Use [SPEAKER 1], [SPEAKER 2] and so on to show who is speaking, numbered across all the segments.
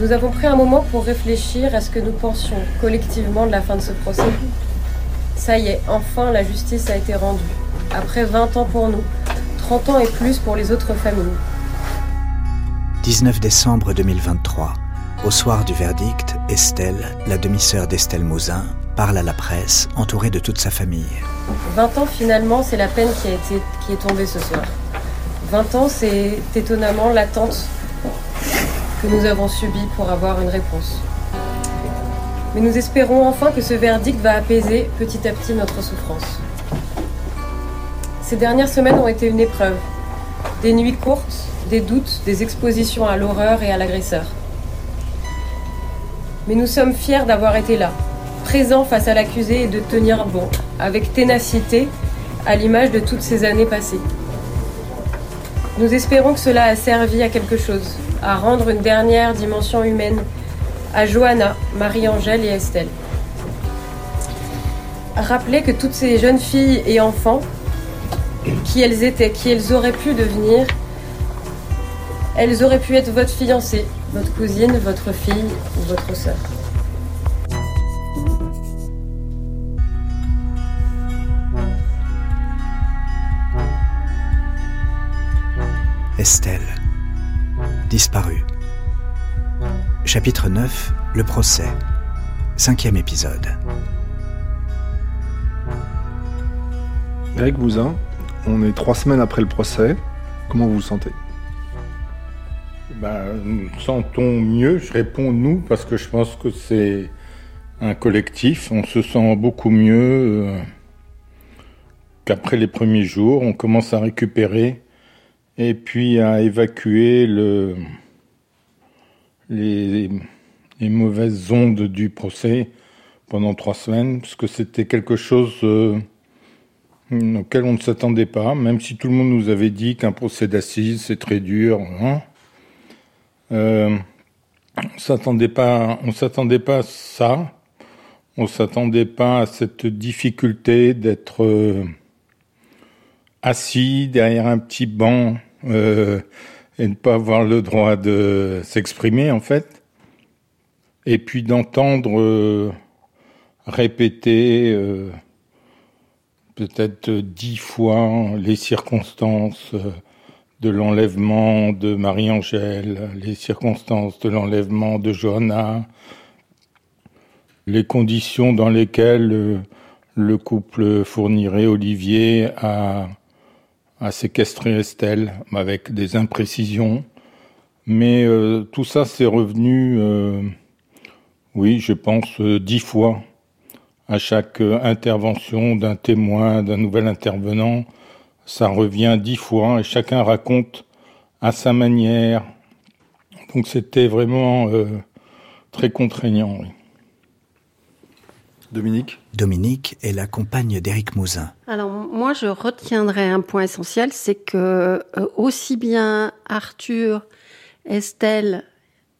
[SPEAKER 1] Nous avons pris un moment pour réfléchir à ce que nous pensions collectivement de la fin de ce procès. Ça y est, enfin la justice a été rendue. Après 20 ans pour nous, 30 ans et plus pour les autres familles.
[SPEAKER 2] 19 décembre 2023. Au soir du verdict, Estelle, la demi-sœur d'Estelle Mouzin, parle à la presse, entourée de toute sa famille.
[SPEAKER 1] 20 ans finalement, c'est la peine qui, a été, qui est tombée ce soir. 20 ans, c'est étonnamment l'attente que nous avons subie pour avoir une réponse. Mais nous espérons enfin que ce verdict va apaiser petit à petit notre souffrance. Ces dernières semaines ont été une épreuve. Des nuits courtes, des doutes, des expositions à l'horreur et à l'agresseur. Mais nous sommes fiers d'avoir été là, présents face à l'accusé et de tenir bon, avec ténacité, à l'image de toutes ces années passées. Nous espérons que cela a servi à quelque chose, à rendre une dernière dimension humaine à Johanna, Marie-Angèle et Estelle. Rappelez que toutes ces jeunes filles et enfants, qui elles étaient, qui elles auraient pu devenir, elles auraient pu être votre fiancée, votre cousine, votre fille ou votre sœur.
[SPEAKER 2] Estelle, disparue. Chapitre 9, le procès. Cinquième épisode.
[SPEAKER 3] Greg Bouzin, on est trois semaines après le procès. Comment vous vous sentez?
[SPEAKER 4] Ben, Nous sentons mieux, je réponds nous, parce que je pense que c'est un collectif. On se sent beaucoup mieux euh, qu'après les premiers jours. On commence à récupérer et puis à évacuer le, les, mauvaises ondes du procès pendant trois semaines, parce que c'était quelque chose euh, auquel on ne s'attendait pas, même si tout le monde nous avait dit qu'un procès d'assises c'est très dur. Hein. Euh, on on s'attendait pas à ça. On s'attendait pas à cette difficulté d'être euh, assis derrière un petit banc euh, et ne pas avoir le droit de s'exprimer en fait, et puis d'entendre euh, répéter euh, peut-être dix fois les circonstances de l'enlèvement de Marie-Angèle, les circonstances de l'enlèvement de Johanna, les conditions dans lesquelles le couple fournirait Olivier à à séquestrer Estelle avec des imprécisions. Mais euh, tout ça, c'est revenu, euh, oui, je pense, euh, dix fois à chaque intervention d'un témoin, d'un nouvel intervenant. Ça revient dix fois et chacun raconte à sa manière. Donc c'était vraiment très contraignant. Oui.
[SPEAKER 3] Dominique
[SPEAKER 2] Dominique est la compagne d'Éric Mouzin.
[SPEAKER 5] Alors moi, je retiendrai un point essentiel, c'est que euh, aussi bien Arthur, Estelle,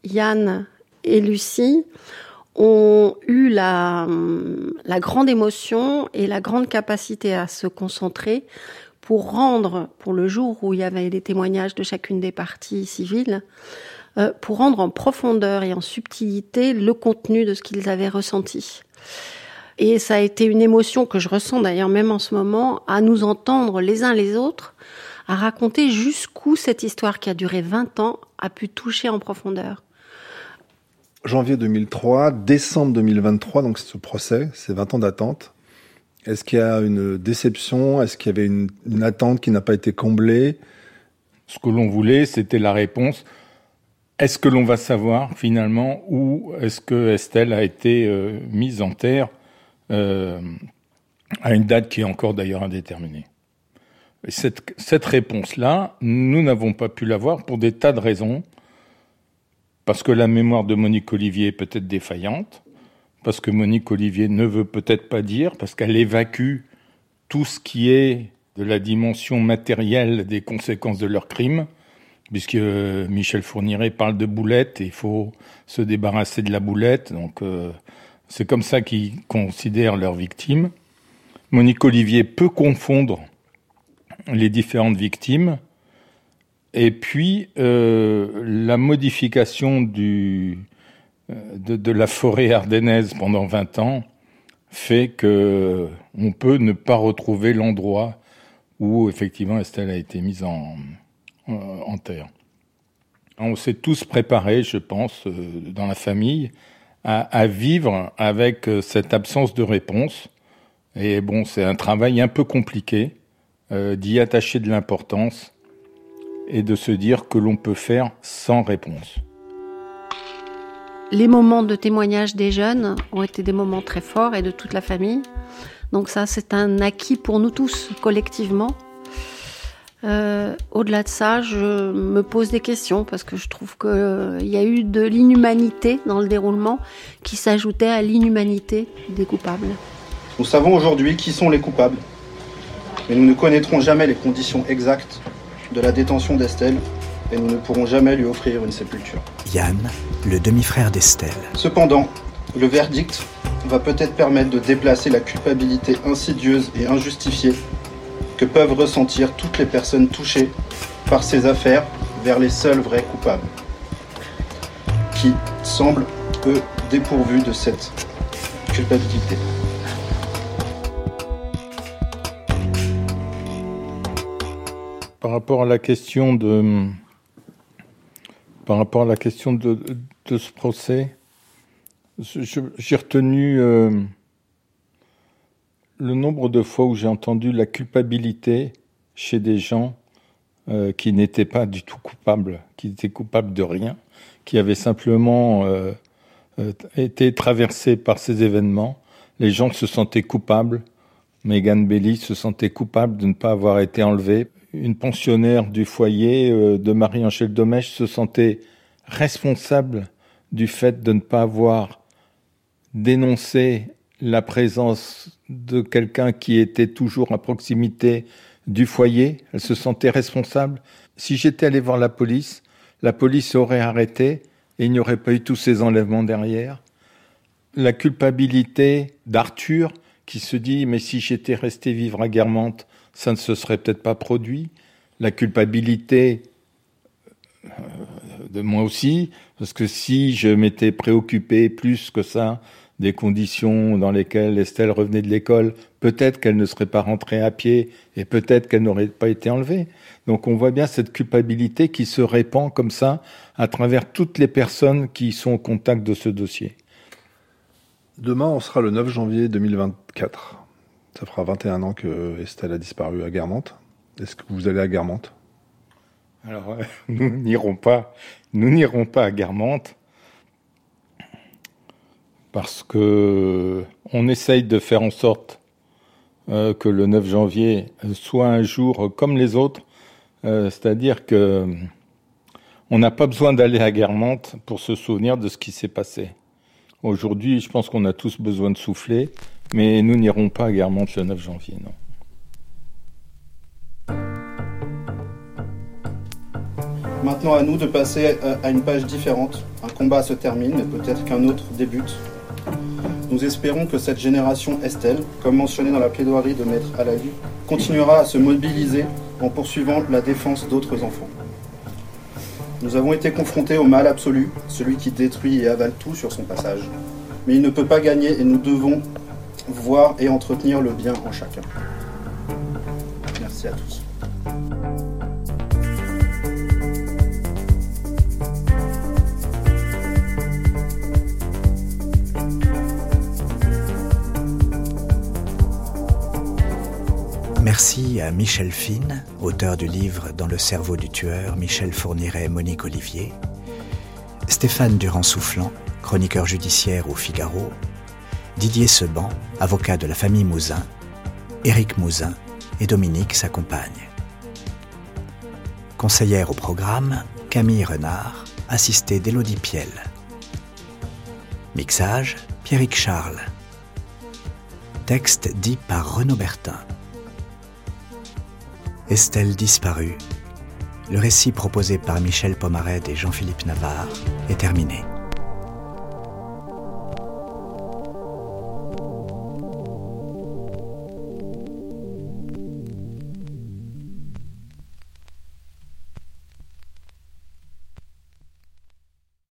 [SPEAKER 5] Yann et Lucie ont eu la, la grande émotion et la grande capacité à se concentrer pour rendre, pour le jour où il y avait les témoignages de chacune des parties civiles, euh, pour rendre en profondeur et en subtilité le contenu de ce qu'ils avaient ressenti. Et ça a été une émotion que je ressens d'ailleurs même en ce moment, à nous entendre les uns les autres, à raconter jusqu'où cette histoire qui a duré 20 ans a pu toucher en profondeur.
[SPEAKER 3] Janvier 2003, décembre 2023, donc c'est ce procès, c'est 20 ans d'attente. Est-ce qu'il y a une déception? Est-ce qu'il y avait une, une attente qui n'a pas été comblée?
[SPEAKER 4] Ce que l'on voulait, c'était la réponse est-ce que l'on va savoir finalement où est-ce que Estelle a été euh, mise en terre? Euh, à une date qui est encore d'ailleurs indéterminée Et cette, réponse-là, nous n'avons pas pu l'avoir pour des tas de raisons. Parce que la mémoire de Monique Olivier est peut-être défaillante, parce que Monique Olivier ne veut peut-être pas dire, parce qu'elle évacue tout ce qui est de la dimension matérielle des conséquences de leur crime, puisque Michel Fourniret parle de boulette et il faut se débarrasser de la boulette. Donc euh, c'est comme ça qu'ils considèrent leurs victimes. Monique Olivier peut confondre les différentes victimes Et puis, euh, la modification euh, de, la forêt ardennaise pendant 20 ans fait que on peut ne pas retrouver l'endroit où effectivement Estelle a été mise en, terre. On s'est tous préparés, je pense, euh, dans la famille, à, vivre avec cette absence de réponse. Et bon, c'est un travail un peu compliqué euh, d'y attacher de l'importance et de se dire que l'on peut faire sans réponse.
[SPEAKER 5] Les moments de témoignage des jeunes ont été des moments très forts et de toute la famille. Donc ça, c'est un acquis pour nous tous collectivement. Euh, Au-delà de ça, je me pose des questions parce que je trouve qu'il euh, y a eu de l'inhumanité dans le déroulement qui s'ajoutait à l'inhumanité des coupables.
[SPEAKER 6] Nous savons aujourd'hui qui sont les coupables, mais nous ne connaîtrons jamais les conditions exactes de la détention d'Estelle et nous ne pourrons jamais lui offrir une sépulture.
[SPEAKER 2] Yann, le demi-frère d'Estelle.
[SPEAKER 6] Cependant, le verdict va peut-être permettre de déplacer la culpabilité insidieuse et injustifiée que peuvent ressentir toutes les personnes touchées par ces affaires vers les seuls vrais coupables, qui semblent, eux, dépourvus de cette culpabilité.
[SPEAKER 4] Par rapport à la question de, par rapport à la question de, de ce procès, j'ai retenu euh, le nombre de fois où j'ai entendu la culpabilité chez des gens euh, qui n'étaient pas du tout coupables, qui étaient coupables de rien, qui avaient simplement euh, euh été traversés par ces événements. Les gens se sentaient coupables. Megan Belly se sentait coupable de ne pas avoir été enlevée une pensionnaire du foyer de Marie-Angèle Domèche se sentait responsable du fait de ne pas avoir dénoncé la présence de quelqu'un qui était toujours à proximité du foyer. Elle se sentait responsable. Si j'étais allé voir la police, la police aurait arrêté et il n'y aurait pas eu tous ces enlèvements derrière. La culpabilité d'Arthur qui se dit mais si j'étais resté vivre à Guermantes, ça ne se serait peut-être pas produit. La culpabilité euh, de moi aussi, parce que si je m'étais préoccupé plus que ça des conditions dans lesquelles Estelle revenait de l'école, peut-être qu'elle ne serait pas rentrée à pied et peut-être qu'elle n'aurait pas été enlevée. Donc on voit bien cette culpabilité qui se répand comme ça à travers toutes les personnes qui sont au contact de ce dossier.
[SPEAKER 3] Demain, on sera le 9 janvier 2024. Ça fera 21 ans que Estelle a disparu à Guermantes. Est-ce que vous allez à Guermantes?
[SPEAKER 4] Alors, euh, nous n'irons pas, nous n'irons pas à Guermantes parce que on essaye de faire en sorte euh, que le 9 janvier soit un jour comme les autres, euh, c'est-à-dire que on n'a pas besoin d'aller à Guermantes pour se souvenir de ce qui s'est passé. Aujourd'hui, je pense qu'on a tous besoin de souffler mais nous n'irons pas à Guermantes le 9 janvier, non.
[SPEAKER 6] Maintenant à nous de passer à une page différente. Un combat se termine, peut-être qu'un autre débute. Nous espérons que cette génération Estelle, comme mentionné dans la plaidoirie de Maître Alali, continuera à se mobiliser en poursuivant la défense d'autres enfants. Nous avons été confrontés au mal absolu, celui qui détruit et avale tout sur son passage. Mais il ne peut pas gagner et nous devons voir et entretenir le bien en chacun. Merci à tous.
[SPEAKER 2] Merci à Michel Fine, auteur du livre Dans le cerveau du tueur, Michel Fourniret, Monique Olivier, Stéphane Durand-Soufflant, chroniqueur judiciaire au Figaro, Didier Seban, avocat de la famille Mouzin, Éric Mouzin et Dominique, sa compagne. Conseillère au programme, Camille Renard, assistée d'Élodie Piel. Mixage, Pierrick Charles. Texte dit par Renaud Bertin. Estelle disparue. Le récit proposé par Michel Pomared et Jean-Philippe Navarre est terminé.